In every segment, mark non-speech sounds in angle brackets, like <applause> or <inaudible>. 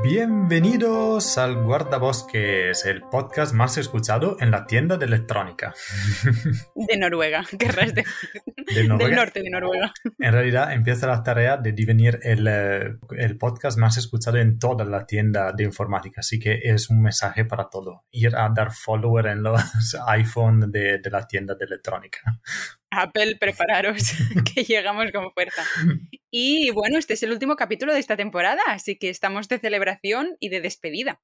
Bienvenidos al Guardabosques, el podcast más escuchado en la tienda de electrónica. <laughs> De Noruega, <laughs> querrás decir. Del norte de Noruega. En realidad empieza la tarea de devenir el, eh, el, podcast más escuchado en toda la tienda de informática, así que es un mensaje para todo. Ir a dar follower en los <laughs> iPhone de, de la tienda de electrónica. Apple, prepararos, que llegamos con fuerza. Y bueno, este es el último capítulo de esta temporada, así que estamos de celebración y de despedida.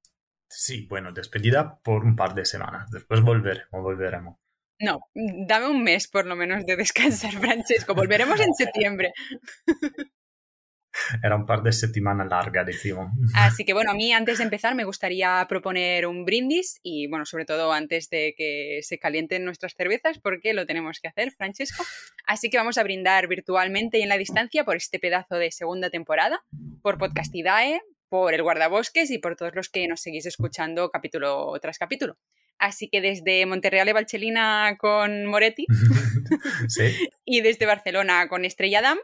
Sí, bueno, despedida por un par de semanas. Después volveremos, volveremos. No, dame un mes por lo menos de descansar, <laughs> Francesco. Volveremos en septiembre. <laughs> Era un par de semanas largas, decimos. Así que bueno, a mí antes de empezar me gustaría proponer un brindis y bueno, sobre todo antes de que se calienten nuestras cervezas, porque lo tenemos que hacer, Francesco. Así que vamos a brindar virtualmente y en la distancia por este pedazo de segunda temporada, por Podcastidae, por el guardabosques y por todos los que nos seguís escuchando capítulo tras capítulo. Así que desde Monterreal de Valchelina con Moretti <laughs> <laughs> y desde Barcelona con Estrella Dam,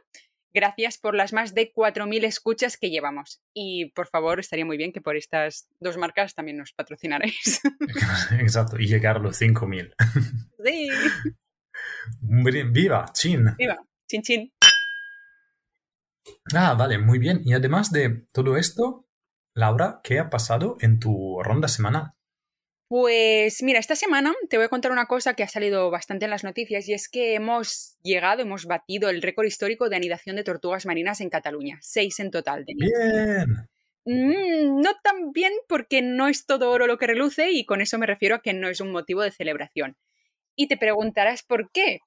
Gracias por las más de 4.000 escuchas que llevamos. Y por favor, estaría muy bien que por estas dos marcas también nos patrocinarais. <laughs> <laughs> Exacto, y llegar a los 5.000. <laughs> Sí. Viva, chin. Viva, chin chin. Ah, vale, muy bien. Y además de todo esto, Laura, ¿qué ha pasado en tu ronda semanal? Pues mira, esta semana te voy a contar una cosa que ha salido bastante en las noticias y es que hemos llegado, hemos batido el récord histórico de anidación de tortugas marinas en Cataluña, seis en total. Bien. Mm, no tan bien porque no es todo oro lo que reluce y con eso me refiero a que no es un motivo de celebración. Y te preguntarás por qué,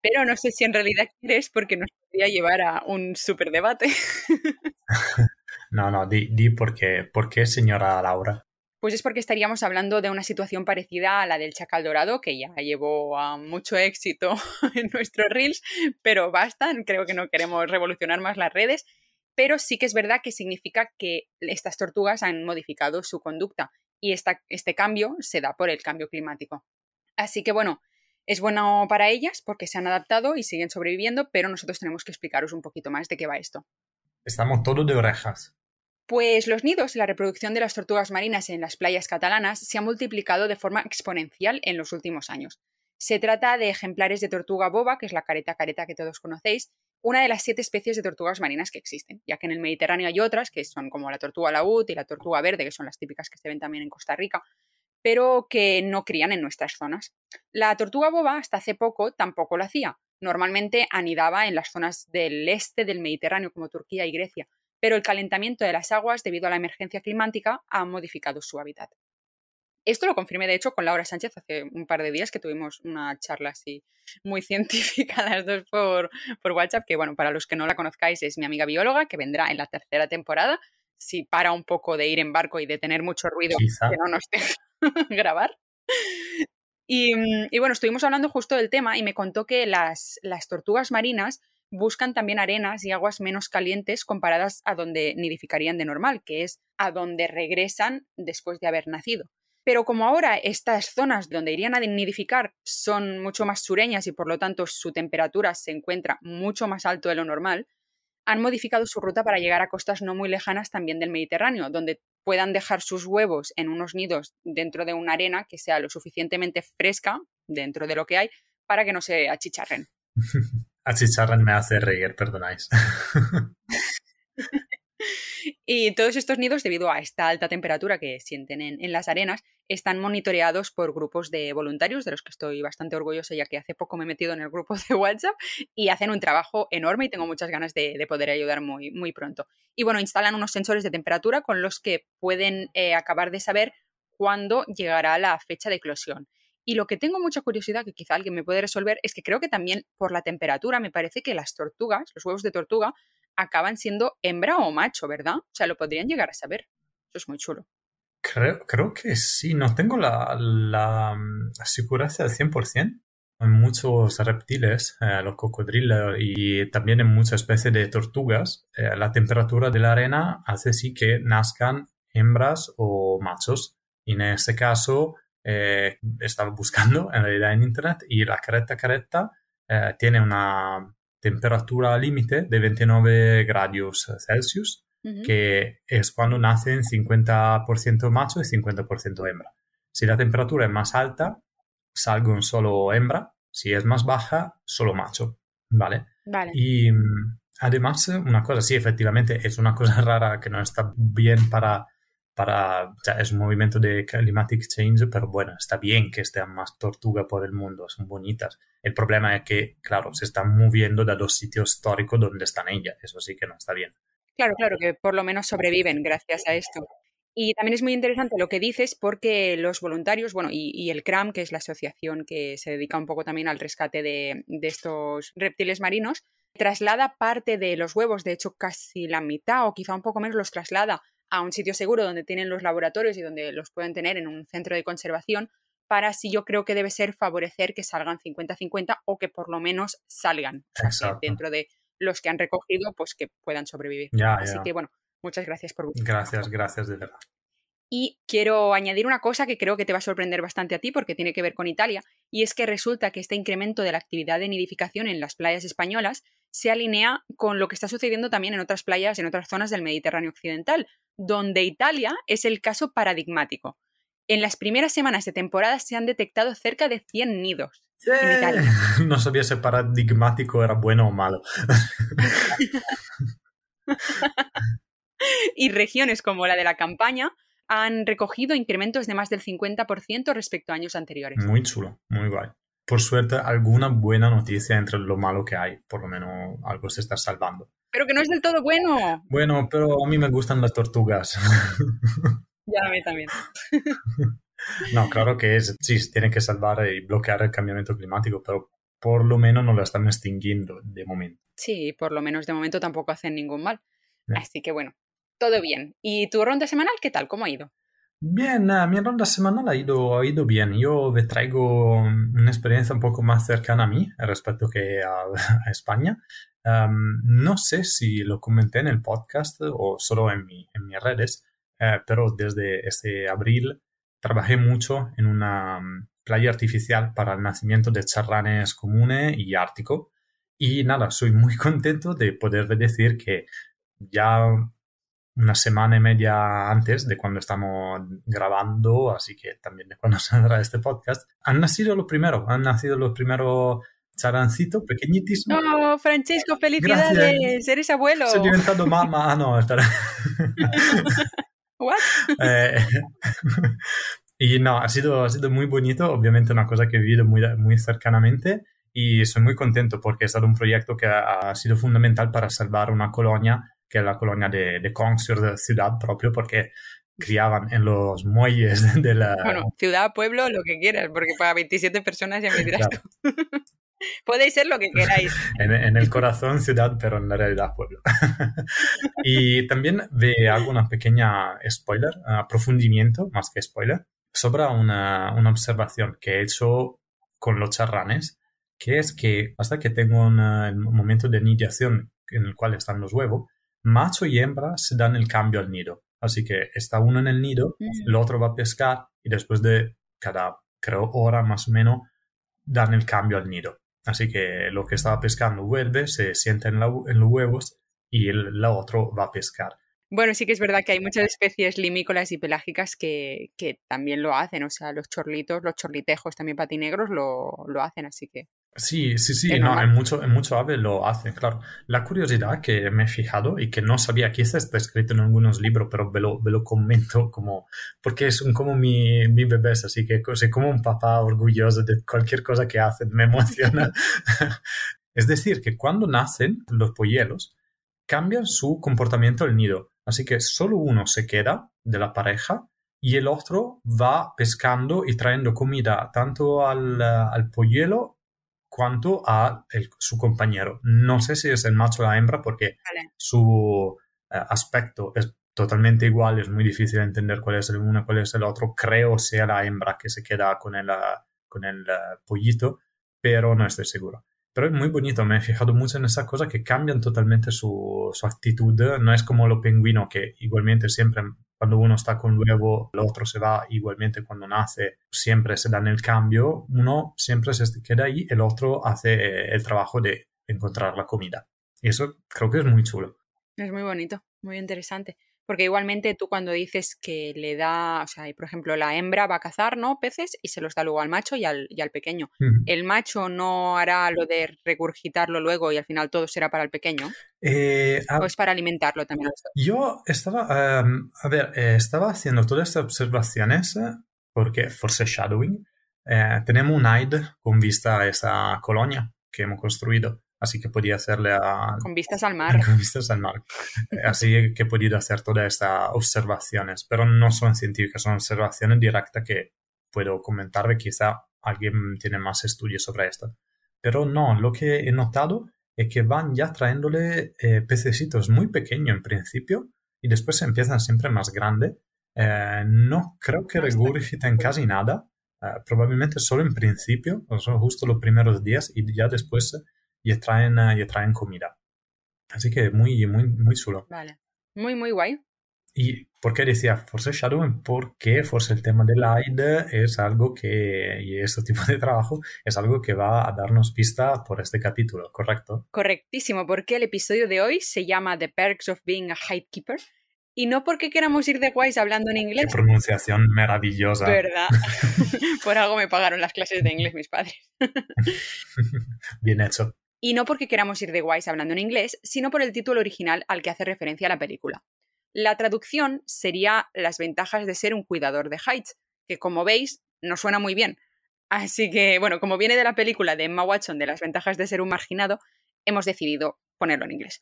pero no sé si en realidad quieres porque nos podría llevar a un súper debate. <laughs> no, no, di, di por qué, por qué, señora Laura. Pues es porque estaríamos hablando de una situación parecida a la del chacal dorado, que ya llevó a mucho éxito <laughs> en nuestros reels, pero basta, creo que no queremos revolucionar más las redes, pero sí que es verdad que significa que estas tortugas han modificado su conducta y este cambio se da por el cambio climático. Así que bueno, es bueno para ellas porque se han adaptado y siguen sobreviviendo, pero nosotros tenemos que explicaros un poquito más de qué va esto. Estamos todos de orejas. Pues los nidos y la reproducción de las tortugas marinas en las playas catalanas se ha multiplicado de forma exponencial en los últimos años. Se trata de ejemplares de tortuga boba, que es la careta careta que todos conocéis, una de las siete especies de tortugas marinas que existen, ya que en el Mediterráneo hay otras, que son como la tortuga laúd y la tortuga verde, que son las típicas que se ven también en Costa Rica, pero que no crían en nuestras zonas. La tortuga boba hasta hace poco tampoco lo hacía. Normalmente anidaba en las zonas del este del Mediterráneo, como Turquía y Grecia, pero el calentamiento de las aguas debido a la emergencia climática ha modificado su hábitat. Esto lo confirmé, de hecho, con Laura Sánchez hace un par de días que tuvimos una charla así muy <laughs> científica las dos por, por WhatsApp, que bueno, para los que no la conozcáis es mi amiga bióloga, que vendrá en la tercera temporada, si para un poco de ir en barco y de tener mucho ruido que no nos <laughs> deja grabar. Y, y, bueno, estuvimos hablando justo del tema y me contó que las, las tortugas marinas buscan también arenas y aguas menos calientes comparadas a donde nidificarían de normal, que es a donde regresan después de haber nacido. Pero como ahora estas zonas donde irían a nidificar son mucho más sureñas y por lo tanto su temperatura se encuentra mucho más alto de lo normal, han modificado su ruta para llegar a costas no muy lejanas también del Mediterráneo, donde puedan dejar sus huevos en unos nidos dentro de una arena que sea lo suficientemente fresca dentro de lo que hay para que no se achicharren. <laughs> Achicharran me hace reír, perdonáis. <laughs> y todos estos nidos, debido a esta alta temperatura que sienten en, las arenas, están monitoreados por grupos de voluntarios, de los que estoy bastante orgullosa, ya que hace poco me he metido en el grupo de WhatsApp, y hacen un trabajo enorme y tengo muchas ganas de, poder ayudar muy, muy pronto. Y bueno, instalan unos sensores de temperatura con los que pueden eh, acabar de saber cuándo llegará la fecha de eclosión. Y lo que tengo mucha curiosidad, que quizá alguien me puede resolver, es que creo que también por la temperatura me parece que las tortugas, los huevos de tortuga, acaban siendo hembra o macho, ¿verdad? O sea, lo podrían llegar a saber. Eso es muy chulo. Creo, creo que sí, no tengo la, la, la seguridad al 100%. En muchos reptiles, eh, los cocodrilos y también en muchas especies de tortugas, eh, la temperatura de la arena hace sí que nazcan hembras o machos. Y en este caso, eh, estaba buscando en realidad en internet y la careta careta eh, tiene una temperatura límite de 29 grados Celsius que es cuando nacen 50% macho y 50% hembra. Si la temperatura es más alta, salgo solo hembra, si es más baja, solo macho, ¿vale? Vale. Y mm, además, una cosa, sí, efectivamente, es una cosa <laughs> rara que no está bien para, para, o es un movimiento de climatic change, pero bueno, está bien que estén más tortugas por el mundo, son bonitas. El problema es que, claro, se están moviendo de los sitios históricos donde están ellas, eso sí que no está bien. Claro, claro, que por lo menos sobreviven gracias a esto. Y también es muy interesante lo que dices porque los voluntarios, bueno, y, el CRAM, que es la asociación que se dedica un poco también al rescate de, estos reptiles marinos, traslada parte de los huevos, de hecho casi la mitad o quizá un poco menos los traslada a un sitio seguro donde tienen los laboratorios y donde los pueden tener en un centro de conservación para así yo creo que debe ser favorecer que salgan 50-50 o que por lo menos salgan dentro de los que han recogido, pues que puedan sobrevivir. así que bueno, Muchas gracias por... Gracias, gracias de verdad. Y quiero añadir una cosa que creo que te va a sorprender bastante a ti porque tiene que ver con Italia, y es que resulta que este incremento de la actividad de nidificación en las playas españolas se alinea con lo que está sucediendo también en otras playas, en otras zonas del Mediterráneo occidental, donde Italia es el caso paradigmático. En las primeras semanas de temporada se han detectado cerca de 100 nidos. En Italia. <laughs> No sabía si paradigmático era bueno o malo. <laughs> y regiones como la de la campaña han recogido incrementos de más del 50% respecto a años anteriores. Muy chulo, muy guay. Por suerte, alguna buena noticia entre lo malo que hay. Por lo menos algo se está salvando. Pero que no es del todo bueno. Bueno, pero a mí me gustan las tortugas. <laughs> Ya a mí también. <laughs> No, claro que es, sí, tiene que salvar y bloquear el cambiamiento climático, pero por lo menos no lo están extinguiendo de momento. Sí, por lo menos de momento tampoco hacen ningún mal. Así que bueno, todo bien. ¿Y tu ronda semanal qué tal? ¿Cómo ha ido? Bien, mi ronda semanal ha ido, ha ido bien. Yo me traigo una experiencia un poco más cercana a mí respecto que <laughs> a, España. no sé si lo comenté en el podcast o solo en, mi, en mis redes, eh, pero desde este abril trabajé mucho en una mm, playa artificial para el nacimiento de charranes comunes y ártico. Y nada, soy muy <laughs> contento de poder decir que ya una semana y media antes de cuando estamos grabando, así que también de cuando <laughs> saldrá este podcast, han nacido los primeros, han nacido los primeros charancitos pequeñitos. No, Francesco, felicidades, eres abuelo. Soy diventado mamá, ah, no, estará. <laughs> What? <laughs> Eh, y no, ha sido, ha sido muy bonito, obviamente una cosa que he vivido muy, muy cercanamente y soy muy contento porque ha estado un proyecto que ha sido fundamental para salvar una colonia que es la colonia de, de de ciudad propio, porque criaban en los muelles <laughs> de la... Bueno, ciudad, pueblo, lo que quieras, porque para 27 personas ya me dirás tú. <laughs> Podéis ser lo que queráis. <laughs> En, el corazón ciudad, pero en la realidad pueblo. y también ve alguna pequeña spoiler, aprofundimiento, más que spoiler, sobre una, una, observación que he hecho con los charranes, que es que hasta que tengo un momento de nidiación en el cual están los huevos, macho y hembra se dan el cambio al nido. Así que está uno en el nido, el otro va a pescar y después de cada, creo, hora más o menos, dan el cambio al nido. Así que lo que estaba pescando vuelve, se sienta en, los huevos y el, otro va a pescar. Bueno, sí que es verdad que hay muchas especies limícolas y pelágicas que, también lo hacen. O sea, los chorlitos, los chorlitejos también patinegros lo, lo hacen, así que Sí, sí, sí, no, en mucho, en mucho ave lo hacen, claro. La curiosidad que me he fijado y que no sabía, quizás está escrito en algunos libros, pero me lo, lo comento como, porque es como mi, mi bebé, así que soy como un papá orgulloso de cualquier cosa que hacen, me emociona. <laughs> es decir, que cuando nacen los polluelos, cambian su comportamiento al nido, así que solo uno se queda de la pareja y el otro va pescando y trayendo comida tanto al, al polluelo cuanto a su compañero. No sé si es el macho o la hembra porque su eh, aspecto es totalmente igual, es muy difícil entender cuál es el uno y cuál es el otro. Creo sea la hembra que se queda con el, ah, con el ah, pollito, pero no estoy seguro. Pero es muy bonito, me he fijado mucho en esa cosa que cambian totalmente su, su actitud. No es como los pingüinos que igualmente siempre cuando uno está con huevo, el otro se va igualmente cuando nace, siempre se dan el cambio, uno siempre se queda ahí, el otro hace eh, el trabajo de encontrar la comida. Y eso creo que es muy chulo. Es muy bonito. Muy interesante. Porque igualmente tú cuando dices que le da, o sea, por ejemplo, la hembra va a cazar, ¿no? Peces y se los da luego al macho y al, y al pequeño. ¿El macho no hará lo de regurgitarlo luego y al final todo será para el pequeño? Eh, ¿O es para alimentarlo también? Yo estaba, em, a ver, eh, estaba haciendo todas estas observaciones eh, porque foreshadowing. tenemos un AID con vista a esa colonia que hemos construido así que podía hacerle a... Con vistas al mar. <laughs> Con vistas al mar. así que he podido hacer todas estas observaciones, pero no son científicas, son observaciones directas que puedo comentar de quizá alguien tiene más estudios sobre esto. Pero no, lo que he notado es que van ya trayéndole eh, pececitos muy pequeños en principio y después empiezan siempre más grandes. Eh, no creo que regurgiten casi nada, eh, probablemente solo en principio, o sea, justo los primeros días y ya después y traen, y traen comida. Así que muy, muy, muy chulo. Vale. Muy, muy guay. ¿Y por qué decía Force Shadow? Porque Force el tema del AID es algo que, y este tipo de trabajo, es algo que va a darnos pista por este capítulo, ¿correcto? Correctísimo, porque el episodio de hoy se llama The Perks of Being a Keeper y no porque queramos ir de guays hablando en inglés. Qué pronunciación maravillosa. ¿Verdad? <laughs> <laughs> por algo me pagaron las clases de inglés mis padres. <laughs> Bien hecho y no porque queramos ir de guays hablando en inglés, sino por el título original al que hace referencia la película. La traducción sería Las ventajas de ser un cuidador de Heights, que como veis no suena muy bien. Así que, bueno, como viene de la película de Emma Watson de Las ventajas de ser un marginado, hemos decidido ponerlo en inglés.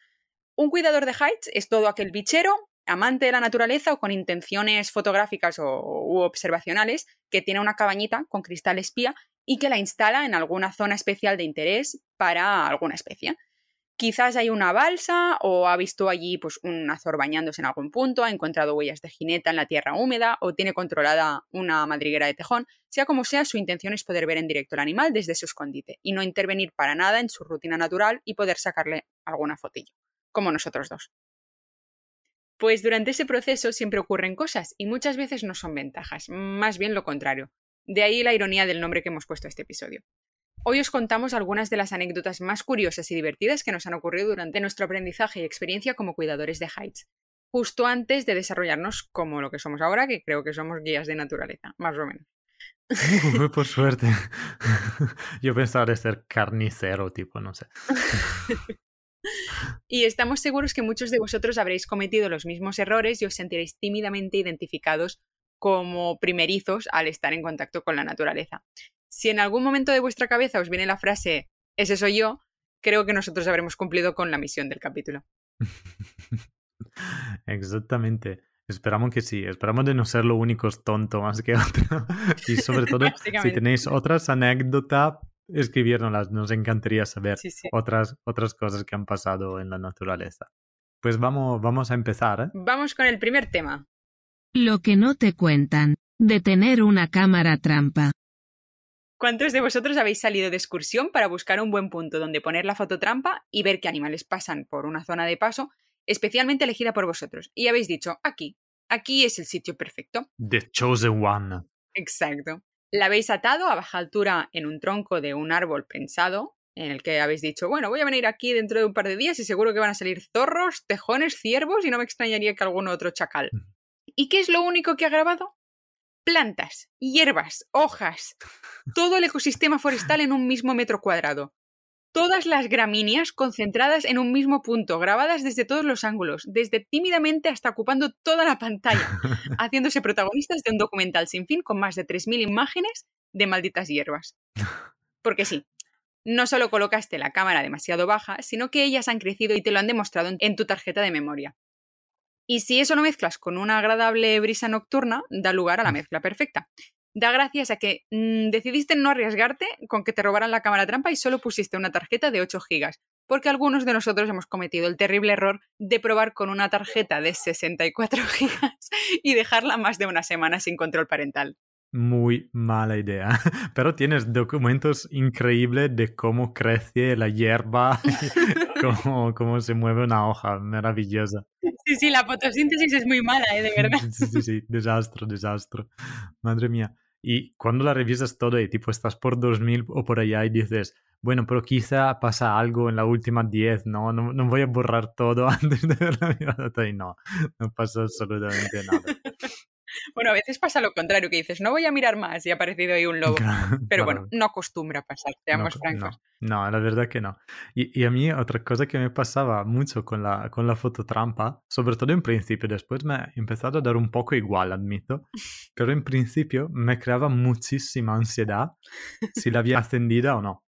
Un cuidador de Heights es todo aquel bichero, amante de la naturaleza o con intenciones fotográficas o, u observacionales que tiene una cabañita con cristal espía y que la instala en alguna zona especial de interés para alguna especie. Quizás hay una balsa o ha visto allí pues, un azor bañándose en algún punto, ha encontrado huellas de jineta en la tierra húmeda o tiene controlada una madriguera de tejón. Sea como sea, su intención es poder ver en directo al animal desde su escondite y no intervenir para nada en su rutina natural y poder sacarle alguna fotillo, como nosotros dos. Pues durante ese proceso siempre ocurren cosas y muchas veces no son ventajas, más bien lo contrario. De ahí la ironía del nombre que hemos puesto a este episodio. Hoy os contamos algunas de las anécdotas más curiosas y divertidas que nos han ocurrido durante nuestro aprendizaje y experiencia como cuidadores de Heights, justo antes de desarrollarnos como lo que somos ahora, que creo que somos guías de naturaleza, más o menos. por <laughs> suerte. <laughs> Yo pensaba de ser carnicero, tipo, no sé. <laughs> y estamos seguros que muchos de vosotros habréis cometido los mismos errores y os sentiréis tímidamente identificados como primerizos al estar en contacto con la naturaleza. Si en algún momento de vuestra cabeza os viene la frase ese soy yo, creo que nosotros habremos cumplido con la misión del capítulo. <laughs> Exactamente. Esperamos que sí, esperamos de no ser los únicos tontos más que <laughs> otros. y sobre <laughs> todo, si tenéis otras anécdotas, escribirnoslas, nos encantaría saber Otras, otras cosas que han pasado en la naturaleza. Pues vamos, vamos a empezar. ¿eh? Vamos con el primer tema. Lo que no te cuentan, de tener una cámara trampa. ¿Cuántos de vosotros habéis salido de excursión para buscar un buen punto donde poner la fototrampa y ver qué animales pasan por una zona de paso especialmente elegida por vosotros? Y habéis dicho, aquí, aquí es el sitio perfecto. The chosen one. Exacto. La habéis atado a baja altura en un tronco de un árbol pensado, en el que habéis dicho, bueno, voy a venir aquí dentro de un par de días y seguro que van a salir zorros, tejones, ciervos y no me extrañaría que algún otro chacal. ¿Y qué es lo único que ha grabado? Plantas, hierbas, hojas, todo el ecosistema forestal en un mismo metro cuadrado. Todas las gramíneas concentradas en un mismo punto, grabadas desde todos los ángulos, desde tímidamente hasta ocupando toda la pantalla, <laughs> haciéndose protagonistas de un documental sin fin con más de 3.000 imágenes de malditas hierbas. Porque sí, no solo colocaste la cámara demasiado baja, sino que ellas han crecido y te lo han demostrado en tu tarjeta de memoria. Y si eso lo mezclas con una agradable brisa nocturna, da lugar a la mezcla perfecta. Da gracias a que mm, decidiste no arriesgarte con que te robaran la cámara trampa y solo pusiste una tarjeta de 8 gigas, porque algunos de nosotros hemos cometido el terrible error de probar con una tarjeta de 64 <laughs> gigas y dejarla más de una semana sin control parental muy mala idea. <laughs> Pero tienes documentos increíbles de cómo crece la hierba, <laughs> cómo, cómo se mueve una hoja, maravillosa. Sí, sí, la fotosíntesis es muy mala, ¿eh? de verdad. Sí, sí, sí, desastre, desastre. Madre mía. Y cuando la revisas todo y tipo estás por 2000 o por allá y dices, bueno, pero quizá pasa algo en la última 10, ¿no? ¿no? No voy a borrar todo <laughs> antes de ver la mirada y no, no pasó absolutamente nada. Bueno, a veces pasa lo contrario, que dices, no voy a mirar más y ha aparecido ahí un lobo. <laughs> Pero bueno, no acostumbra pasar, seamos francos. No, la verdad que no. Y, a mí otra cosa que me pasaba mucho con la, con la fototrampa, sobre todo en principio, después me ha empezado a dar un poco igual, admito, <laughs> pero en principio me creaba muchísima ansiedad si la había ascendida o no.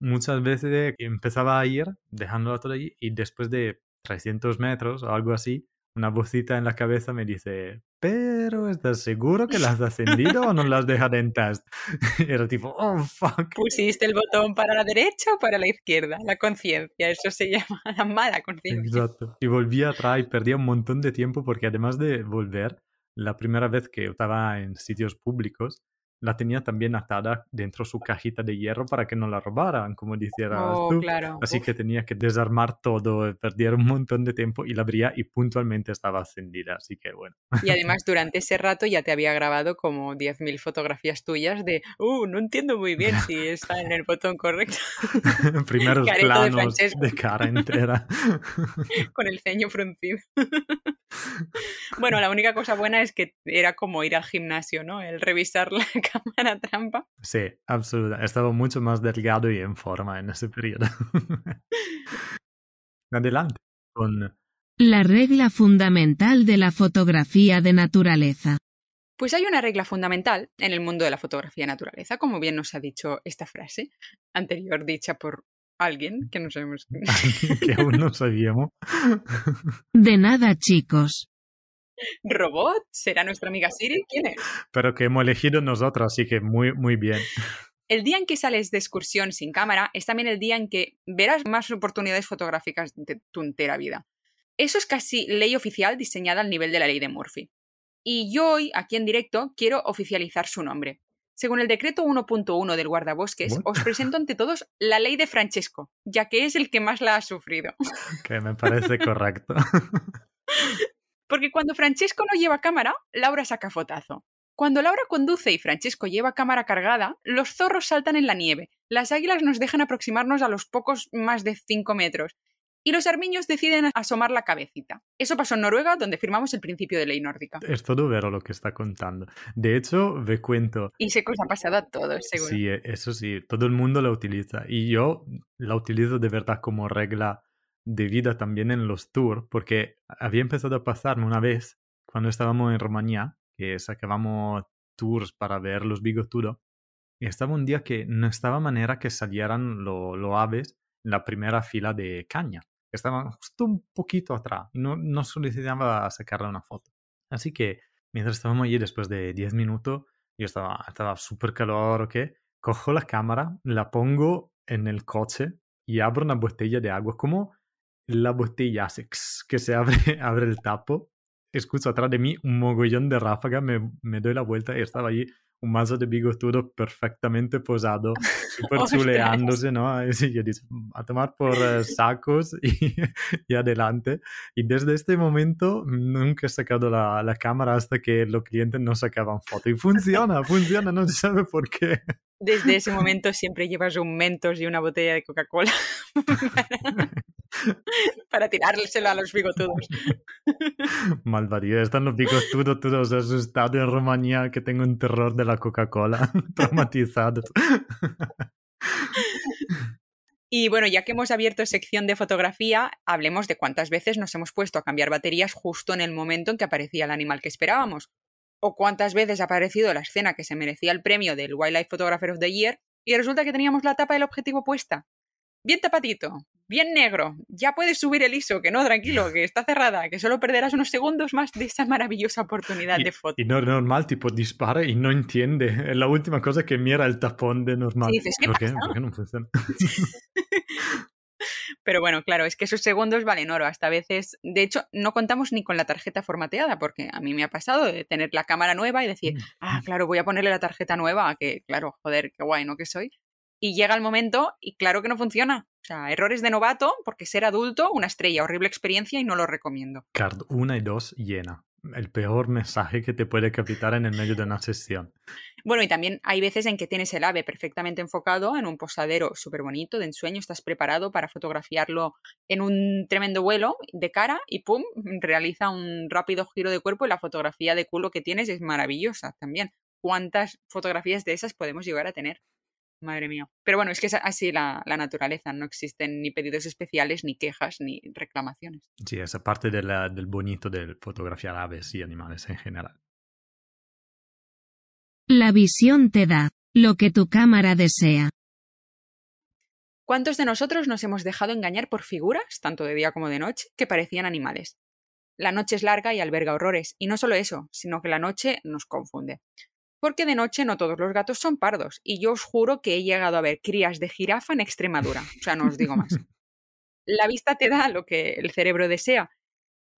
Muchas veces empezaba a ir dejándola todo allí y después de 300 metros o algo así, una vocita en la cabeza me dice, pero ¿estás seguro que las has ascendido o no las dejas en test? <laughs> Era tipo, oh, fuck. Pusiste el botón para la derecha o para la izquierda, la conciencia, eso se <laughs> llama la mala conciencia. Exacto. Y volví atrás y perdía un montón de tiempo porque además de volver, la primera vez que estaba en sitios públicos, la tenía también atada dentro de su cajita de hierro para que no la robaran, como dijeras oh, tú. Claro. Así que tenía que desarmar todo, perder un montón de tiempo y la abría y puntualmente estaba encendida, así que bueno. Y además <laughs> durante ese rato ya te había grabado como 10.000 fotografías tuyas de, uh, no entiendo muy bien si está en el botón correcto. <laughs> Primeros planos de, cara entera. <laughs> Con el ceño fruncido. Bueno, la única cosa buena es que era como ir al gimnasio, ¿no? El revisar la <laughs> cámara trampa. Sí, absolutamente. Estaba mucho más delgado y en forma en ese periodo. <laughs> Adelante con... La regla fundamental de la fotografía de naturaleza. Pues hay una regla fundamental en el mundo de la fotografía de naturaleza, como bien nos ha dicho esta frase anterior dicha por alguien que no sabemos que aún no sabíamos. De nada, chicos. ¿Robot? ¿Será nuestra amiga Siri? ¿Quién es? Pero que hemos elegido nosotros, así que muy, muy bien. El día en que sales de excursión sin cámara es también el día en que verás más oportunidades fotográficas de tu entera vida. Eso es casi ley oficial diseñada al nivel de la ley de Murphy. Y yo hoy, aquí en directo, quiero oficializar su nombre. Según el decreto 1.1 del guardabosques, os presento ante todos la ley de Francesco, ya que es el que más la ha sufrido. <laughs> Que me parece correcto. <laughs> Porque cuando Francesco no lleva cámara, Laura saca fotazo. Cuando Laura conduce y Francesco lleva cámara cargada, los zorros saltan en la nieve, las águilas nos dejan aproximarnos a los pocos más de 5 metros, y los armiños deciden asomar la cabecita. Eso pasó en Noruega, donde firmamos el principio de ley nórdica. Es todo vero lo que está contando. De hecho, me cuento. Y que os ha pasado a todos, seguro. Sí, eso sí, todo el mundo la utiliza. Y yo la utilizo de verdad como regla de vida también en los tours, porque había empezado a pasarme una vez cuando estábamos en Rumanía, que sacábamos tours para ver los bigotudos, y estaba un día que no estaba manera que salieran los lo aves en la primera fila de caña, estaban justo un poquito atrás, y no, no solicitaba sacarle una foto. Así que mientras estábamos allí, después de 10 minutos, yo estaba, estaba súper calor, ¿ok? Cojo la cámara, la pongo en el coche y abro una botella de agua, como la botella que se abre, <laughs> abre el tapo. Escucho atrás de mí un mogollón de ráfaga, me, me doy la vuelta y estaba allí un mazo de bigotudo perfectamente posado, <laughs> súper chuleándose, ¿no? <laughs> Y yo dije, a tomar por eh, sacos y, <laughs> y, adelante. Y desde este momento nunca he sacado la, la cámara hasta que los clientes no sacaban foto. Y funciona, funciona, no se sabe por qué. Desde ese <laughs> momento siempre llevas un Mentos y una botella de Coca-Cola <laughs> para tirárselo a los bigotudos. Malvadía, están los bigotudos todos asustados en Rumanía que tengo un terror de la Coca-Cola, <laughs> traumatizados. Y bueno, ya que hemos abierto sección de fotografía, hablemos de cuántas veces nos hemos puesto a cambiar baterías justo en el momento en que aparecía el animal que esperábamos o cuántas veces ha aparecido la escena que se merecía el premio del Wildlife Photographer of the Year y resulta que teníamos la tapa del objetivo puesta. Bien tapatito, bien negro, ya puedes subir el ISO, que no, tranquilo, que está cerrada, que solo perderás unos segundos más de esa maravillosa oportunidad de foto. Y no normal, tipo, dispara y no entiende. Es la última cosa que mira el tapón de normal. ¿Por, qué? ¿Por qué no funciona? <laughs> Pero bueno, claro, es que esos segundos valen oro. Hasta veces, de hecho, no contamos ni con la tarjeta formateada, porque a mí me ha pasado de tener la cámara nueva y decir, mm. ah, claro, voy a ponerle la tarjeta nueva, que claro, joder, qué guay, ¿no? Que soy. Y llega el momento y claro que no funciona. O sea, errores de novato, porque ser adulto, una estrella, horrible experiencia y no lo recomiendo. Card 1 y 2 llena. El peor mensaje que te puede captar en el medio de una sesión. Bueno, y también hay veces en que tienes el ave perfectamente enfocado en un posadero súper bonito de ensueño, estás preparado para fotografiarlo en un tremendo vuelo de cara y ¡pum! realiza un rápido giro de cuerpo y la fotografía de culo que tienes es maravillosa también. ¿Cuántas fotografías de esas podemos llegar a tener? Madre mía. Pero bueno, es que es así la, naturaleza, no existen ni pedidos especiales, ni quejas, ni reclamaciones. Sí, esa parte del bonito de fotografiar aves y animales en general. La visión te da lo que tu cámara desea. ¿Cuántos de nosotros nos hemos dejado engañar por figuras, tanto de día como de noche, que parecían animales? La noche es larga y alberga horrores, y no solo eso, sino que la noche nos confunde porque de noche no todos los gatos son pardos, y yo os juro que he llegado a ver crías de jirafa en Extremadura. O sea, no os digo más. La vista te da lo que el cerebro desea.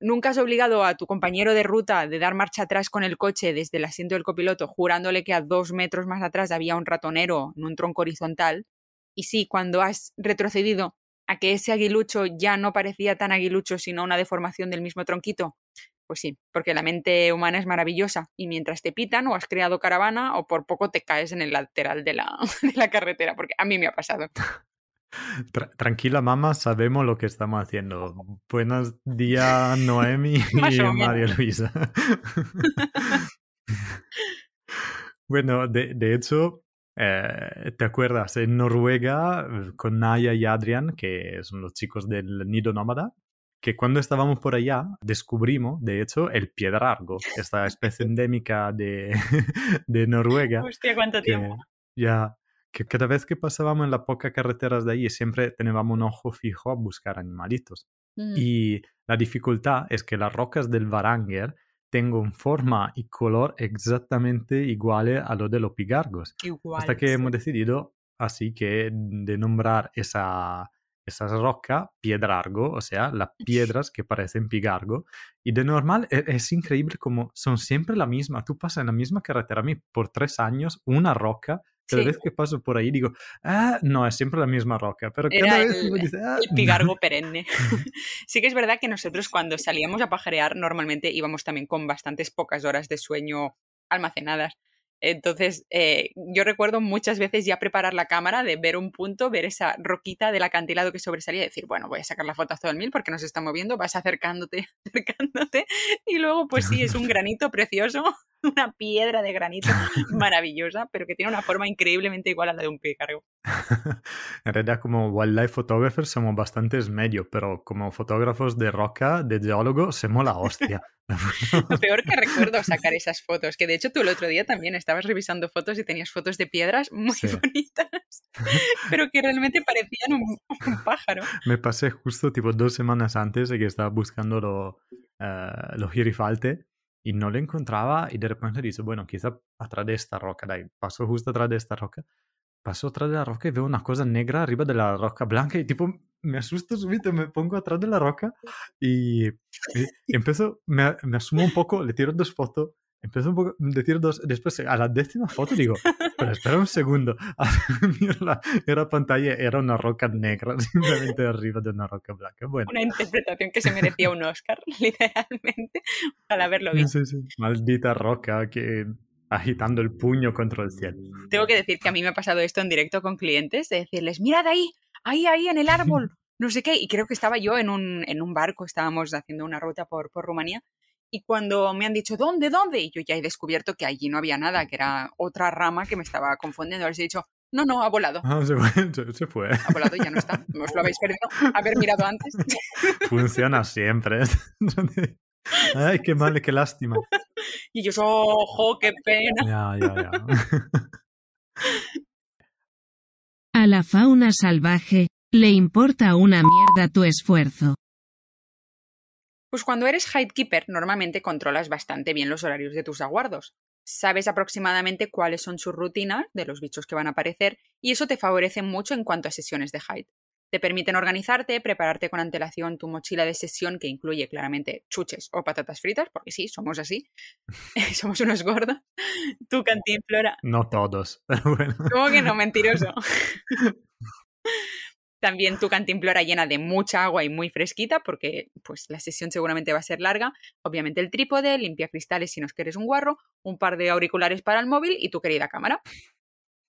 Nunca has obligado a tu compañero de ruta de dar marcha atrás con el coche desde el asiento del copiloto, jurándole que a dos metros más atrás había un ratonero en un tronco horizontal. Y sí, cuando has retrocedido a que ese aguilucho ya no parecía tan aguilucho, sino una deformación del mismo tronquito, pues sí, porque la mente humana es maravillosa y mientras te pitan o has creado caravana o por poco te caes en el lateral de la, <laughs> carretera, porque a mí me ha pasado. tranquila, mamá, sabemos lo que estamos haciendo. Buenos días, <laughs> Noemi y María Luisa. <laughs> bueno, de, hecho, eh, ¿te acuerdas? En Noruega, con Naya y Adrian, que son los chicos del Nido Nómada, que cuando estábamos por allá descubrimos, de hecho, el piedrargo, esta <laughs> especie endémica de, <laughs> de Noruega. Hostia, cuánto tiempo. Ya, que cada vez que pasábamos en las pocas carreteras de ahí siempre teníamos un ojo fijo a buscar animalitos. Mm. Y la dificultad es que las rocas del Varanger tengan forma y color exactamente iguales a lo de los pigargos. Hasta que hemos decidido así que de nombrar esa, esa roca piedrargo, o sea, las piedras que parecen pigargo. Y de normal e, es, increíble como son siempre la misma. Tú pasas en la misma carretera a mí por tres años, una roca. Cada vez que paso por ahí digo, ah, no, es siempre la misma roca. Pero cada vez el, dice, ah, el <laughs> pigargo perenne. <laughs> sí que es verdad que nosotros cuando salíamos a pajarear normalmente íbamos también con bastantes pocas horas de sueño almacenadas. Entonces, eh, yo recuerdo muchas veces ya preparar la cámara, de ver un punto, ver esa roquita del acantilado que sobresalía y decir, bueno, voy a sacar la foto a todo el mil porque nos está moviendo, vas acercándote, <laughs> acercándote, y luego, pues sí, es un granito precioso, <laughs> una piedra de granito maravillosa, pero que tiene una forma increíblemente igual a la de un pícaro. <laughs> en realidad, como wildlife photographers somos bastantes medios, pero como fotógrafos de roca, de geólogo, somos la hostia. Lo <laughs> peor que recuerdo sacar esas fotos, que de hecho tú el otro día también estabas revisando fotos y tenías fotos de piedras muy bonitas, <laughs> pero que realmente parecían un, pájaro. Me pasé justo tipo dos semanas antes de que estaba buscando los uh, lo girifalte y no lo encontraba y de repente dice, bueno, quizá atrás de esta roca, dai, paso justo atrás de esta roca, paso atrás de la roca y veo una cosa negra arriba de la roca blanca y tipo me asusto súbito, me pongo atrás de la roca y, <laughs> empiezo, me, me, asumo un poco, le tiro dos fotos, empiezo un poco, le tiro dos, después a la décima foto digo, pero espera un segundo, <laughs> la, era pantalla, era una roca negra, <laughs> simplemente arriba de una roca blanca. Bueno. Una interpretación que se merecía un Oscar, literalmente, al haberlo visto. Sí, sí, Maldita roca que agitando el puño contra el cielo. Tengo que decir que a mí me ha pasado esto en directo con clientes, de decirles, mirad ahí, ahí, ahí en el <laughs> árbol, no sé qué. Y creo que estaba yo en un, en un barco, estábamos haciendo una ruta por, por Rumanía. Y cuando me han dicho, ¿dónde, dónde? Y yo ya he descubierto que allí no había nada, que era otra rama que me estaba confundiendo. Les he dicho, no, no, ha volado. Ah, se fue, <laughs> se fue. Ha volado y ya no está. ¿Os lo habéis perdido? Haber mirado antes. <laughs> Funciona siempre. Ay, qué mal, qué lástima. <laughs> Y yo, ojo, qué pena. Ya, ya, ya. <laughs> A la fauna salvaje, le importa una mierda tu esfuerzo. Pues cuando eres hidekeeper, normalmente controlas bastante bien los horarios de tus aguardos. Sabes aproximadamente cuáles son sus rutinas de los bichos que van a aparecer y eso te favorece mucho en cuanto a sesiones de hide. Te permiten organizarte, prepararte con antelación tu mochila de sesión que incluye claramente chuches o patatas fritas, porque sí, somos así, <laughs> somos unos gordos. Tu cantinflora. No todos, <laughs> pero bueno. ¿Cómo que no? Mentiroso. <laughs> También tu cantimplora llena de mucha agua y muy fresquita, porque pues la sesión seguramente va a ser larga. Obviamente el trípode, limpia cristales si nos quieres un guarro, un par de auriculares para el móvil y tu querida cámara.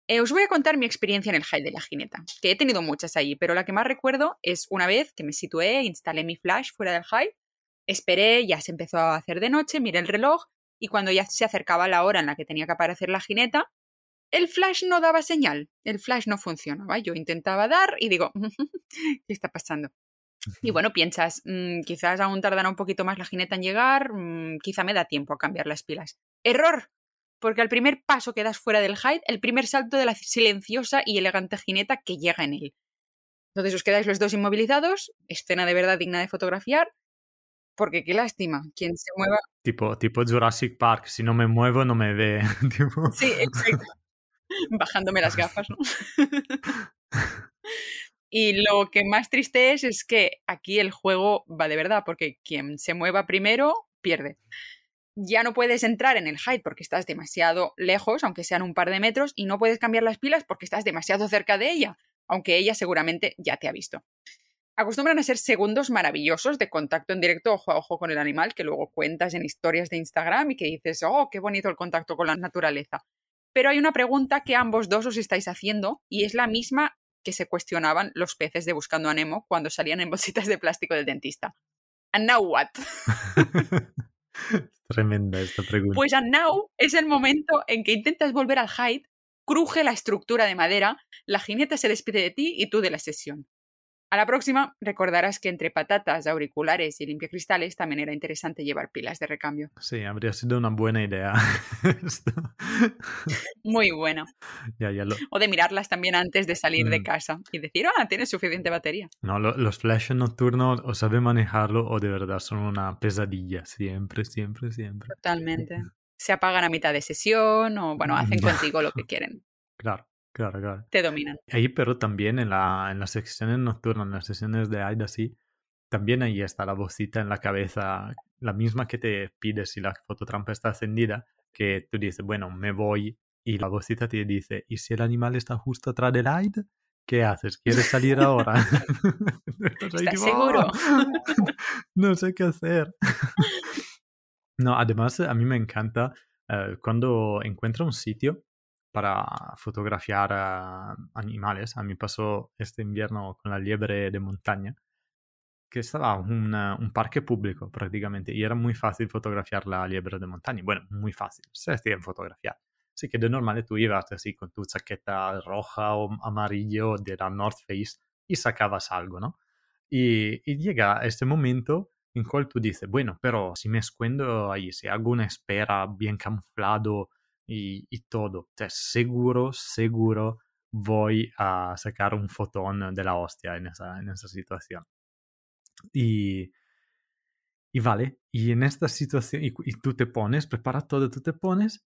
Eh, os voy a contar mi experiencia en el high de la jineta, que he tenido muchas allí, pero la que más recuerdo es una vez que me situé, instalé mi flash fuera del high, esperé, ya se empezó a hacer de noche, miré el reloj y cuando ya se acercaba la hora en la que tenía que aparecer la jineta, el flash no daba señal, el flash no funcionaba. Yo intentaba dar y digo, <laughs> ¿qué está pasando? Y bueno, piensas, mm, quizás aún tardará un poquito más la jineta en llegar, mm, quizá me da tiempo a cambiar las pilas. ¡Error! Porque al primer paso que das fuera del hide, el primer salto de la silenciosa y elegante jineta que llega en él. Entonces os quedáis los dos inmovilizados, escena de verdad digna de fotografiar, porque qué lástima, quien se mueva. Tipo, tipo Jurassic Park, si no me muevo no me ve. <laughs> Sí, exacto. <laughs> bajándome las gafas, ¿no? <laughs> y lo que más triste es es que aquí el juego va de verdad, porque quien se mueva primero pierde. Ya no puedes entrar en el hide porque estás demasiado lejos, aunque sean un par de metros, y no puedes cambiar las pilas porque estás demasiado cerca de ella, aunque ella seguramente ya te ha visto. Acostumbran a ser segundos maravillosos de contacto en directo ojo a ojo con el animal que luego cuentas en historias de Instagram y que dices, oh, qué bonito el contacto con la naturaleza. Pero hay una pregunta que ambos dos os estáis haciendo y es la misma que se cuestionaban los peces de Buscando a Nemo cuando salían en bolsitas de plástico del dentista. ¿And now what? <laughs> <laughs> Tremenda esta pregunta. Pues and now es el momento en que intentas volver al hide, cruje la estructura de madera, la jineta se despide de ti y tú de la sesión. A la próxima recordarás que entre patatas, auriculares y limpiacristales también era interesante llevar pilas de recambio. Sí, habría sido una buena idea. <laughs> Muy buena. O de mirarlas también antes de salir de mm. casa y decir, ah, tienes suficiente batería. No, los flash nocturnos o sabe manejarlo o de verdad son una pesadilla, siempre, siempre, siempre. Totalmente. Se apagan a mitad de sesión o, bueno, hacen <laughs> contigo lo que quieren. Claro. Claro, claro. Te dominan. Ahí, pero también en, la, en las sesiones nocturnas, en las sesiones de AIDA, sí, también ahí está la vocita en la cabeza, la misma que te pide si la fototrampa está encendida, que tú dices, bueno, me voy, y la vocita te dice, ¿y si el animal está justo atrás del AIDA? ¿Qué haces? ¿Quieres salir ahora? <laughs> ¿Estás seguro? <laughs> no sé qué hacer. <laughs> no, además a mí me encanta eh, cuando encuentro un sitio para fotografiar animales. A mí pasó este invierno con la liebre de montaña, que estaba un, un parque público prácticamente y era muy fácil fotografiar la liebre de montaña. Bueno, muy fácil, se decía fotografiar. Así que de normal tú ibas así con tu chaqueta roja o amarillo de la North Face y sacabas algo, ¿no? Y, y llega este momento en cual tú dices, bueno, pero si me escondo ahí, si hago una espera bien camuflado, y, todo. Te seguro, seguro voy a sacar un fotón de la hostia en esa, en esa situación. Y, y vale, y en esta situación, y, tú te pones, preparas todo, tú te pones,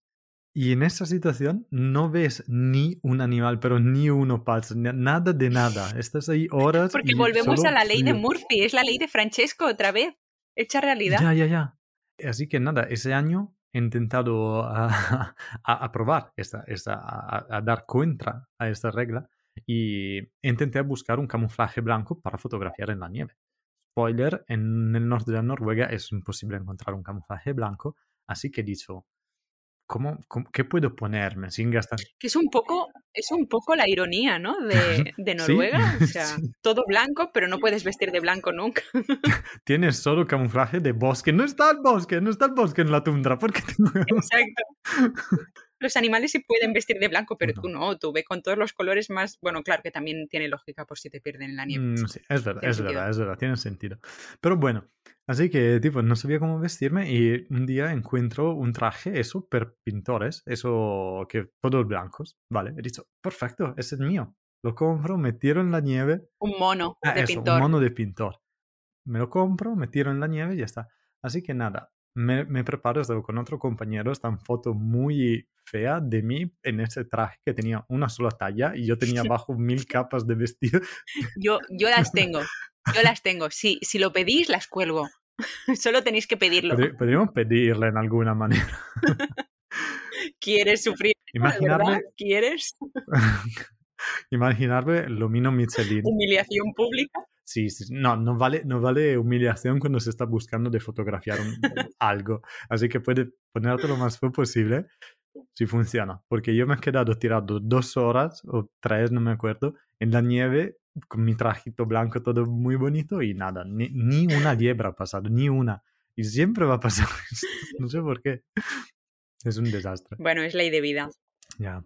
y en esa situación no ves ni un animal, pero ni uno pasa, nada de nada. <laughs> Estás ahí horas. Porque volvemos a la ley de Murphy, es la ley de Francesco otra vez, hecha realidad. Ya, ya, ya. Así que nada, ese año intentado <laughs> a, a, probar, esta, a, dar cuenta a esta regla y intenté buscar un camuflaje blanco para fotografiar en la nieve. Spoiler, en el norte de Noruega es imposible encontrar un camuflaje blanco, así que he dicho, ¿cómo, qué puedo ponerme sin gastar? Que es un poco, es un poco la ironía, ¿no? <laughs> De, de Noruega. O <laughs> sea, todo blanco, pero no puedes vestir de blanco nunca. <laughs> Tienes solo camuflaje de bosque. No está el bosque, no está el bosque en la tundra. ¿Por qué Exacto. Los animales sí pueden vestir de blanco, pero tú no, tú ve con todos los colores más. Bueno, claro que también tiene lógica por si te pierden en la nieve. Mm, sí, es verdad, es verdad, es verdad, tiene sentido. Pero bueno, Así que, tipo, no sabía cómo vestirme y un día encuentro un traje, eso, per pintores, eso que todos blancos, ¿vale? He dicho, perfecto, ese es mío. Lo compro, me tiro en la nieve. Un mono ah, de pintor. Un mono de pintor. Me lo compro, me tiro en la nieve y ya está. Así que nada, me, me preparo, estaba con otro compañero, esta foto muy fea de mí en ese traje que tenía una sola talla y yo tenía <laughs> abajo mil capas de vestido. Yo, yo las <laughs> tengo. Yo las tengo. Si, si lo pedís, las cuelgo. <laughs> Solo tenéis que pedirlo. Podríamos pedirle en alguna manera. ¿Quieres sufrir? Imaginarme. ¿Quieres? Imaginarme Lomino Michelin. Humiliación pública. Sí, sí, no, no vale, no vale humillación cuando se está buscando de fotografiar <laughs> algo. Así que puede ponerte lo más feo posible si funciona. Porque yo me he quedado tirado dos horas o tres, no me acuerdo, en la nieve con mi trajito blanco todo muy bonito y nada, ni, ni una liebre ha pasado, ni una. Y siempre va a pasar <laughs> No sé por qué. Es un desastre. Bueno, es ley de vida. Ya.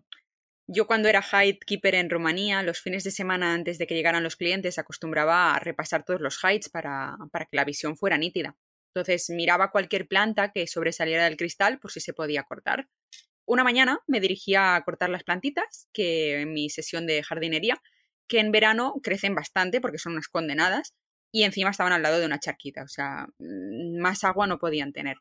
Yo cuando era hide keeper en Rumanía, los fines de semana antes de que llegaran los clientes acostumbraba a repasar todos los hides para, para que la visión fuera nítida. Entonces miraba cualquier planta que sobresaliera del cristal por si se podía cortar. Una mañana me dirigía a cortar las plantitas, que en mi sesión de jardinería, que en verano crecen bastante porque son unas condenadas, y encima estaban al lado de una charquita, o sea, mm, más agua no podían tener.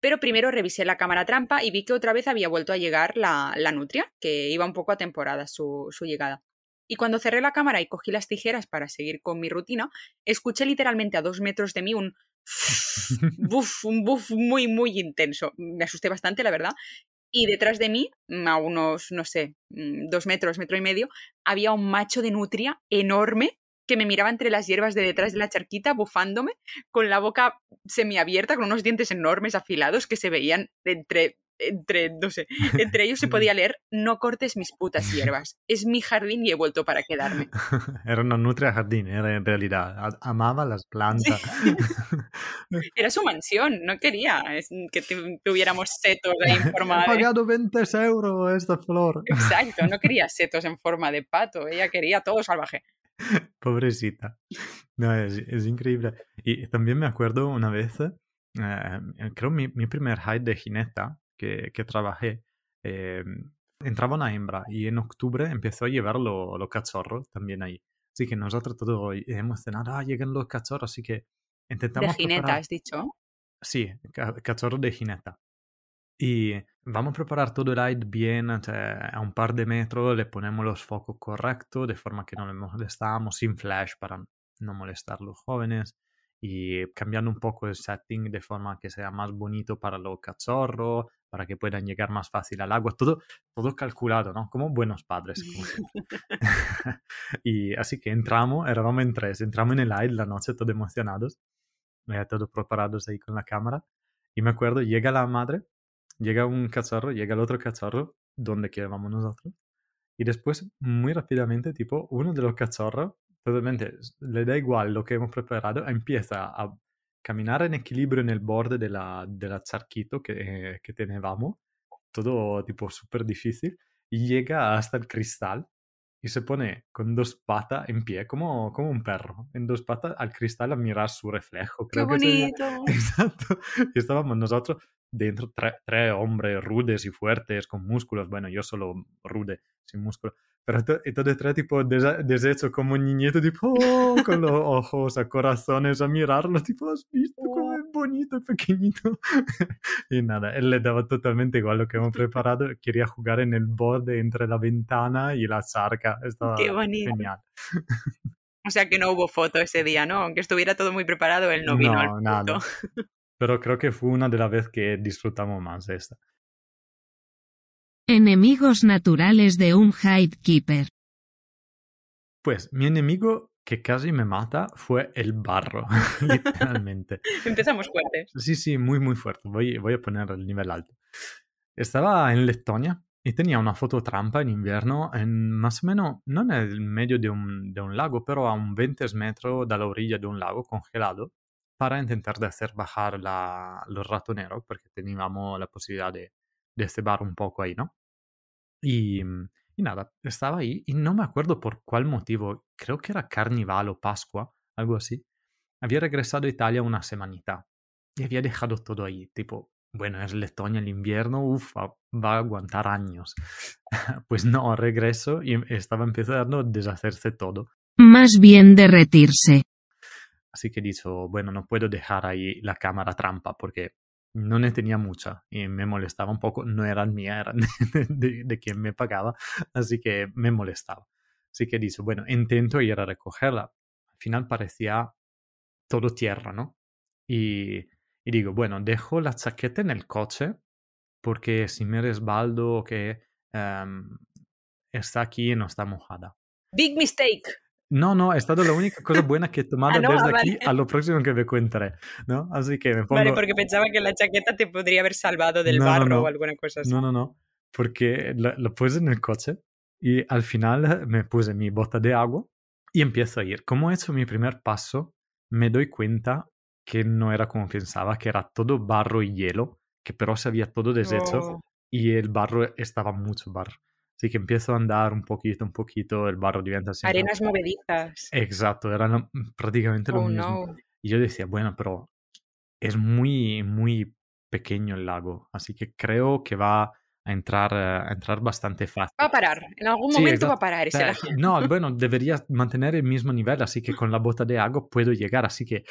Pero primero revisé la cámara trampa y vi que otra vez había vuelto a llegar la, nutria, que iba un poco a su, su llegada. Y cuando cerré la cámara y cogí las tijeras para seguir con mi rutina, escuché literalmente a dos metros de mí un <laughs> buff, un buff muy, muy intenso. Me asusté bastante, la verdad. Y detrás de mí, a unos, no sé, mm, dos metros, metro y medio, había un macho de nutria enorme que me miraba entre las hierbas de detrás de la charquita, bufándome, con la boca semiabierta, con unos dientes enormes afilados que se veían entre entre, no sé, entre ellos se <laughs> podía leer, no cortes mis putas hierbas. Es mi jardín y he vuelto para quedarme. <laughs> Era una nutria jardín, era en realidad. Amaba las plantas. <laughs> Era su mansión, no quería que tuviéramos setos ahí en forma de... He pagado 20 euros esta flor. Exacto, no quería setos en forma de pato, ella quería todo salvaje. <laughs> Pobrecita. No, es, increíble. Y también me acuerdo una vez, eh, creo mi, mi primer hide de jineta que, que trabajé, eh, entraba una hembra y en octubre empezó a llevar los cachorros también ahí. Así que nosotros todos emocionados, ah, llegan los cachorros, así que intentamos... ¿De jineta has dicho? Sí, cachorros de jineta. Y vamos a preparar todo el ride bien, a un par de metros, le ponemos los focos correctos, de forma que no le molestamos, sin flash para no molestar a los jóvenes, y cambiando un poco el setting de forma que sea más bonito para los cachorros, para que puedan llegar más fácil al agua, todo, todo calculado, ¿no? Como buenos padres. <laughs> <laughs> y así que entramos, éramos en tres, entramos en el ride la noche todos emocionados, eh, todos preparados ahí con la cámara, y me acuerdo, llega la madre llega un cachorro, llega el otro cachorro, donde quedábamos nosotros. Y después, muy rápidamente, tipo, uno de los cachorros, totalmente, le da igual lo que hemos preparado, empieza a caminar en equilibrio en el borde de la, de la charquito que, que teníamos, todo tipo súper difícil, y llega hasta el cristal y se pone con dos patas en pie, como, como un perro, en dos patas al cristal a mirar su reflejo. ¡Qué bonito! <laughs> Exacto. Y estábamos nosotros dentro tres hombres rudes y fuertes con músculos. Bueno, yo solo rude, sin músculo. Pero todo tres tipo deshecho como un niñito, tipo, oh, con los <laughs> ojos a corazones a mirarlo, tipo, has visto cómo es bonito, pequeñito. <laughs> y nada, él le daba totalmente igual lo que hemos <laughs> preparado. Quería jugar en el borde entre la ventana y la zarca. Estaba Qué bonito. genial. O sea que no hubo foto ese día, ¿no? Aunque estuviera todo muy preparado, él no vino al punto. Nada. Pero creo que fue una de las veces que disfrutamos más esta. Enemigos naturales de un Hide Keeper. Pues mi enemigo que casi me mata fue el barro, <laughs> literalmente. <laughs> Empezamos fuertes. Sí, sí, muy, muy fuerte. Voy, voy a poner el nivel alto. Estaba en Letonia y tenía una foto trampa en invierno, en más o menos, no en el medio de un, de un lago, pero a un 20 metros de la orilla de un lago congelado para intentar de hacer bajar la, los ratoneros, porque teníamos la posibilidad de, de cebar un poco ahí, ¿no? Y, y, nada, estaba ahí y no me acuerdo por cuál motivo, creo que era Carnival o Pascua, algo así. Había regresado a Italia una semanita y había dejado todo ahí, tipo, bueno, es Letonia el invierno, uff, va a aguantar años. <laughs> pues no, regreso y estaba empezando a deshacerse todo. Más bien derretirse. Así que dijo, bueno, no puedo dejar ahí la cámara trampa porque no tenía mucha y me molestaba un poco. No eran mía, eran <laughs> de, quien me pagaba, así que me molestaba. Así que dijo, bueno, intento ir a recogerla. Al final parecía todo tierra, ¿no? Y, digo, bueno, dejo la chaqueta en el coche porque si me resbaldo que em, está aquí y no está mojada. Big mistake. No, no, è stata la única cosa buena que he tomado ah, no, desde vale. aquí a lo próximo que me contaré, ¿no? Así que me pongo... Vale, porque pensaba que la chaqueta te podría haber salvado del no, barro no, o alguna cosa así. No, no, no, porque lo puse en el coche y al final me puse mi bota de agua y empiezo a ir. Como he hecho mi primer paso, me doy cuenta que no era como pensaba, que era todo barro y hielo, que pero se había todo deshecho oh. y el barro estaba mucho barro. Así que empiezo a andar un poquito, un poquito, el barro diventa así. Arenas movedizas. Exacto, era prácticamente lo oh, mismo. Y yo decía, bueno, pero es muy, muy pequeño el lago, así que creo que va a entrar, a entrar bastante fácil. Va a parar, en algún momento va a parar ese lago. No, <laughs> bueno, debería mantener el mismo nivel, así que con la bota de agua puedo llegar, así que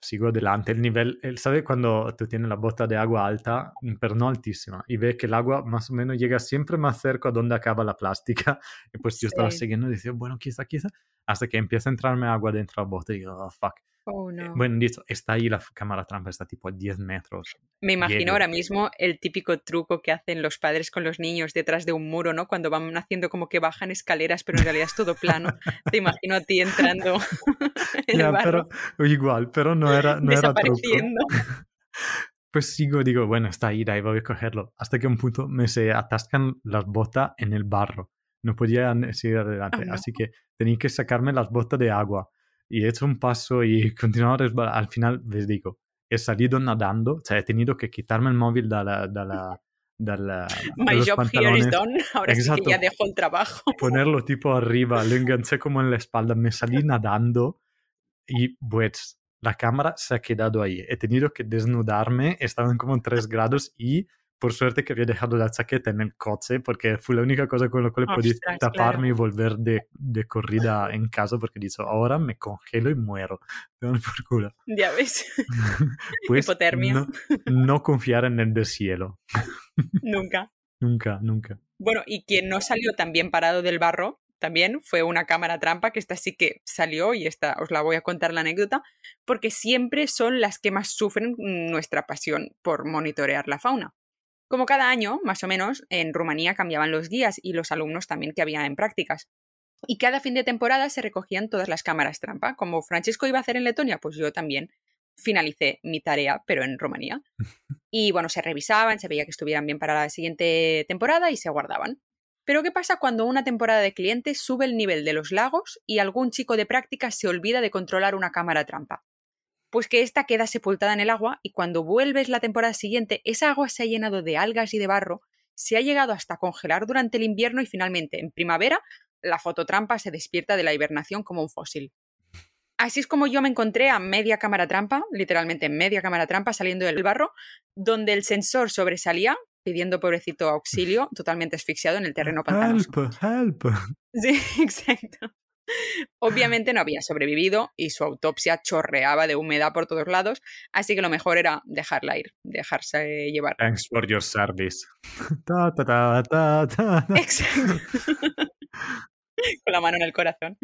sigo adelante. El nivel, ¿sabes cuando tú tienes la bota de agua alta, mm, pero no altísima, y ves que el agua más o menos llega siempre más cerca a donde acaba la plástica? <laughs> Y pues yo estaba siguiendo y decía, bueno, quizá, quizá, hasta que empieza a entrarme agua dentro de la bota y digo, oh, fuck. Oh, no. Bueno, dicho, está ahí la cámara trampa, está tipo a 10 metros. Me imagino ahora mismo el típico truco que hacen los padres con los niños detrás de un muro, ¿no? Cuando van haciendo como que bajan escaleras, pero en realidad es todo plano. Te imagino a ti entrando <laughs> en el barro. Pero, igual, pero no era, no era truco. <laughs> Pues sigo, digo, bueno, está ahí, ahí voy a cogerlo. Hasta que un punto me se atascan las botas en el barro. No podía seguir adelante. Ah, Así que tenía que sacarme las botas de agua y he hecho un paso y <laughs> continuaba a resbalar. Al final, les digo, he salido nadando, o sea, he tenido que quitarme el móvil de la... De la <laughs> My job here is done. <laughs> Ahora sí que ya dejo el trabajo. Ponerlo tipo arriba, lo enganché como en la espalda, me salí nadando y pues la cámara se ha quedado ahí. He tenido que desnudarme, estaban como 3 grados y por suerte que había dejado la chaqueta en el coche porque fue la única cosa con la cual podía taparme y volver de, de, corrida en casa porque dicho, ahora me congelo y muero. <laughs> por culo. Ya ves. <laughs> <laughs> pues Hipotermia. No, confiar en el deshielo. nunca. nunca, nunca. Bueno, y quien no salió tan bien parado del barro también fue una cámara trampa, que esta sí que salió y esta os la voy a contar la anécdota, porque siempre son las que más sufren nuestra pasión por monitorear la fauna. Como cada año, más o menos, en Rumanía cambiaban los guías y los alumnos también que había en prácticas. Y cada fin de temporada se recogían todas las cámaras trampa. Como Francesco iba a hacer en Letonia, pues yo también finalicé mi tarea, pero en Rumanía. <laughs> Y bueno, se revisaban, se veía que estuvieran bien para la siguiente temporada y se guardaban. Pero ¿qué pasa cuando una temporada de clientes sube el nivel de los lagos y algún chico de prácticas se olvida de controlar una cámara trampa? Pues que ésta queda sepultada en el agua y cuando vuelves la temporada siguiente, esa agua se ha llenado de algas y de barro, se ha llegado hasta congelar durante el invierno y finalmente, en primavera, la fototrampa se despierta de la hibernación como un fósil. Así es como yo me encontré a media cámara trampa, literalmente media cámara trampa saliendo del barro, donde el sensor sobresalía, pidiendo pobrecito auxilio, <laughs> totalmente asfixiado en el terreno pantanoso. Help, help. Sí, <laughs> exacto. Obviamente no había sobrevivido y su autopsia chorreaba de humedad por todos lados, así que lo mejor era dejarla ir, dejarse llevar. Thanks for your service. <laughs> Exacto. <laughs> Con la mano en el corazón.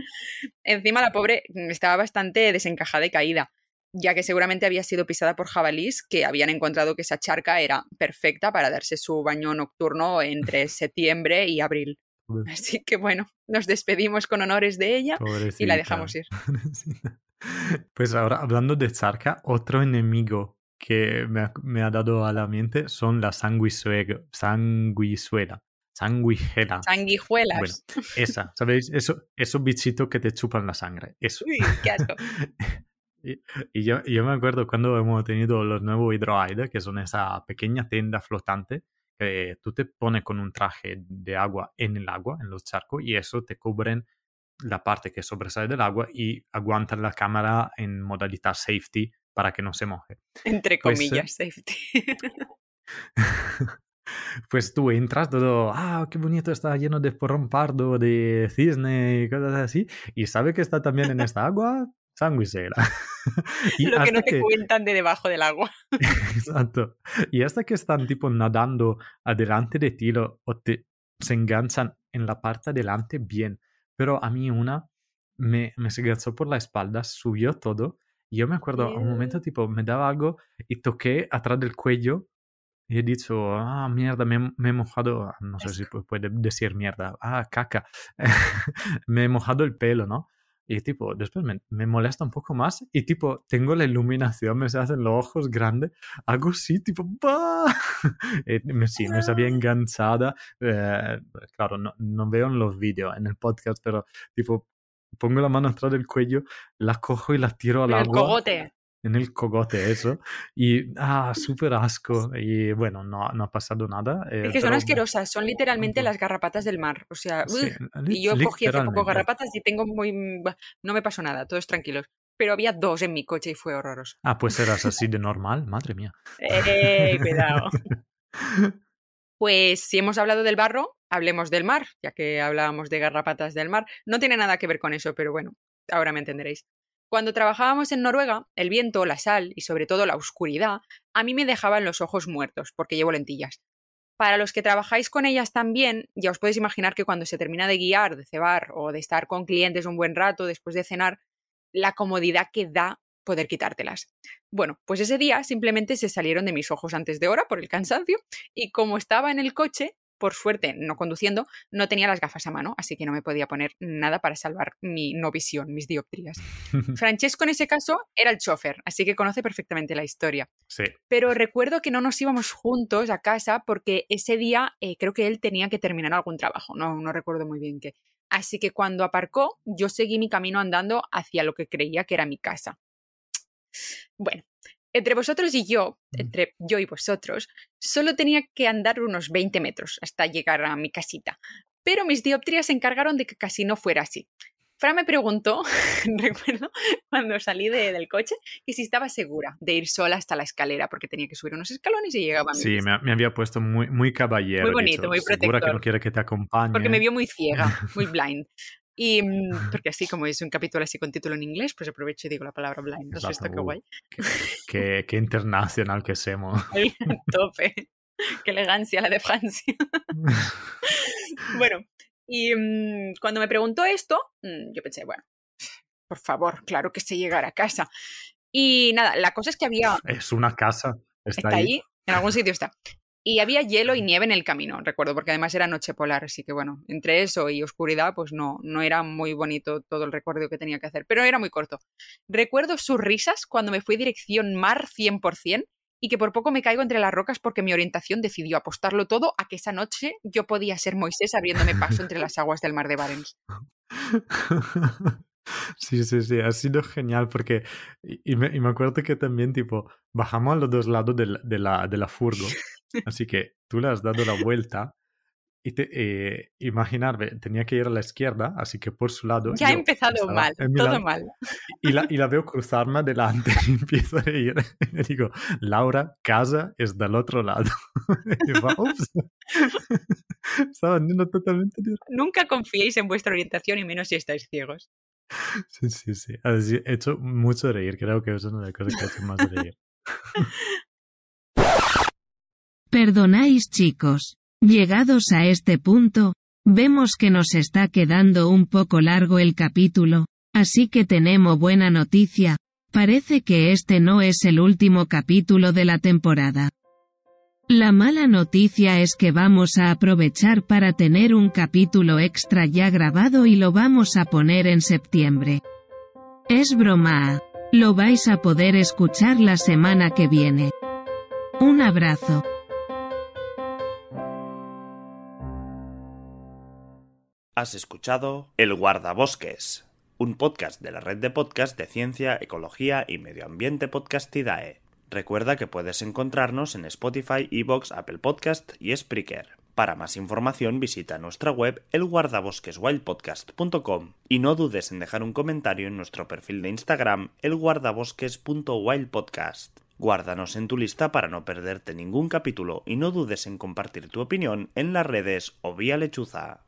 Encima la pobre estaba bastante desencajada y caída, ya que seguramente había sido pisada por jabalís que habían encontrado que esa charca era perfecta para darse su baño nocturno entre <laughs> septiembre y abril. Así que bueno, nos despedimos con honores de ella y la dejamos ir. <laughs> Pues ahora, hablando de Zarca, otro enemigo que me ha, dado a la mente son las sanguisuela. Sanguisuela. Sanguijela. Sanguijuelas. Bueno, esa, <laughs> ¿sabéis? Eso, esos bichitos que te chupan la sangre. Eso. Uy, qué asco. <laughs> y, yo, yo, me acuerdo cuando hemos tenido los nuevos hidroide, que son esa pequeña tienda flotante que tú te pones con un traje de agua en el agua, en los charcos, y eso te cubren la parte que sobresale del agua y aguantan la cámara en modalidad safety para que no se moje. Entre pues, eh comillas, safety. <laughs> <laughs> pues tú entras todo, ah, qué bonito, está lleno de porrón pardo, de cisne y cosas así, y sabe que está también en esta agua, sanguisera. <laughs> y Lo que no te cuentan de debajo del agua. <laughs> Exacto. Y hasta que están tipo nadando adelante de ti o te, se enganchan en la parte adelante, bien. Pero a mí una me, me se enganchó por la espalda, subió todo. Y yo me acuerdo, a un momento tipo me daba algo y toqué atrás del cuello he dicho, ah, mierda, me, he mojado, ah, no sé si puede decir mierda, ah, caca, <laughs> me he mojado el pelo, ¿no? Y tipo, después me, me, molesta un poco más y tipo, tengo la iluminación, me se hacen los ojos grandes, hago así, tipo, ¡bah! <laughs> me, sí, me sabía enganchada. Eh, claro, no, no veo en los vídeos, en el podcast, pero tipo, pongo la mano atrás del cuello, la cojo y la tiro al agua. El cogote en el cogote eso. Y, ah, súper asco. Y bueno, no, no ha pasado nada. Eh, es que son asquerosas, son literalmente las garrapatas del mar. O sea, y yo cogí hace poco garrapatas y tengo muy... No me pasó nada, todos tranquilos. Pero había dos en mi coche y fue horroroso. Ah, pues eras <laughs> así de normal, madre mía. ¡Eh, cuidado! <laughs> Pues si hemos hablado del barro, hablemos del mar, ya que hablábamos de garrapatas del mar. No tiene nada que ver con eso, pero bueno, ahora me entenderéis. Cuando trabajábamos en Noruega, el viento, la sal y sobre todo la oscuridad a mí me dejaban los ojos muertos porque llevo lentillas. Para los que trabajáis con ellas también, ya os podéis imaginar que cuando se termina de guiar, de cebar o de estar con clientes un buen rato después de cenar, la comodidad que da poder quitártelas. Bueno, pues ese día simplemente se salieron de mis ojos antes de hora por el cansancio y como estaba en el coche, por suerte, no conduciendo, no tenía las gafas a mano, así que no me podía poner nada para salvar mi no visión, mis dioptrías. <laughs> Francesco en ese caso era el chofer, así que conoce perfectamente la historia. Sí. Pero recuerdo que no nos íbamos juntos a casa porque ese día eh, creo que él tenía que terminar algún trabajo, no, no recuerdo muy bien qué. Así que cuando aparcó, yo seguí mi camino andando hacia lo que creía que era mi casa. Bueno, entre vosotros y yo, entre yo y vosotros, solo tenía que andar unos 20 metros hasta llegar a mi casita. Pero mis dioptrías se encargaron de que casi no fuera así. Fran me preguntó, <laughs> recuerdo, cuando salí del coche, que si estaba segura de ir sola hasta la escalera, porque tenía que subir unos escalones y llegaba a mi Sí, me, había puesto muy, muy caballero. Muy bonito, muy protector. Segura que no quiere que te acompañe. Porque me vio muy ciega, muy <laughs> blind. Y mm, porque así como es un capítulo así con título en inglés, pues aprovecho y digo la palabra blind. ¿No esto qué guay? Qué, qué, internacional que somos. <laughs> Tope. Qué elegancia la de Francia. <laughs> bueno, y mm, cuando me preguntó esto, mm, yo pensé, bueno, por favor, claro que sé llegar a casa. Y nada, la cosa es que había... Es una casa. Está, ahí. ahí. En algún sitio está. Y había hielo y nieve en el camino, recuerdo, porque además era noche polar, así que bueno, entre eso y oscuridad, pues no, no era muy bonito todo el recuerdo que tenía que hacer, pero era muy corto. Recuerdo sus risas cuando me fui dirección mar 100% y que por poco me caigo entre las rocas porque mi orientación decidió apostarlo todo a que esa noche yo podía ser Moisés abriéndome paso entre las aguas del mar de Barents. <laughs> Sí, sí, sí, ha sido genial porque, y me, y me acuerdo que también, tipo, bajamos a los dos lados de la, de la, de la furgo Así que tú le has dado la vuelta y te, eh, imaginar, tenía que ir a la izquierda, así que por su lado. Ya ha empezado mal, todo mal. Y la, y la veo <laughs> cruzarme adelante <laughs> y empiezo a reír. Y le digo, Laura, casa es del otro lado. <laughs> Y va, ups. Estaba andando totalmente. Nunca confiéis en vuestra orientación y menos si estáis ciegos. Sí, sí, sí. He hecho mucho reír. Creo que es una de las cosas que hace más reír. Perdonáis chicos. Llegados a este punto, vemos que nos está quedando un poco largo el capítulo, así que tenemos buena noticia, parece que este no es el último capítulo de la temporada. La mala noticia es que vamos a aprovechar para tener un capítulo extra ya grabado y lo vamos a poner en septiembre. Es broma. Lo vais a poder escuchar la semana que viene. Un abrazo. Has escuchado El Guardabosques, un podcast de la red de podcast de ciencia, ecología y medio ambiente Podcastidae. Recuerda que puedes encontrarnos en Spotify, Evox, Apple Podcast y Spreaker. Para más información visita nuestra web elguardabosqueswildpodcast.com y no dudes en dejar un comentario en nuestro perfil de Instagram elguardabosques.wildpodcast. Guárdanos en tu lista para no perderte ningún capítulo y no dudes en compartir tu opinión en las redes o vía lechuza.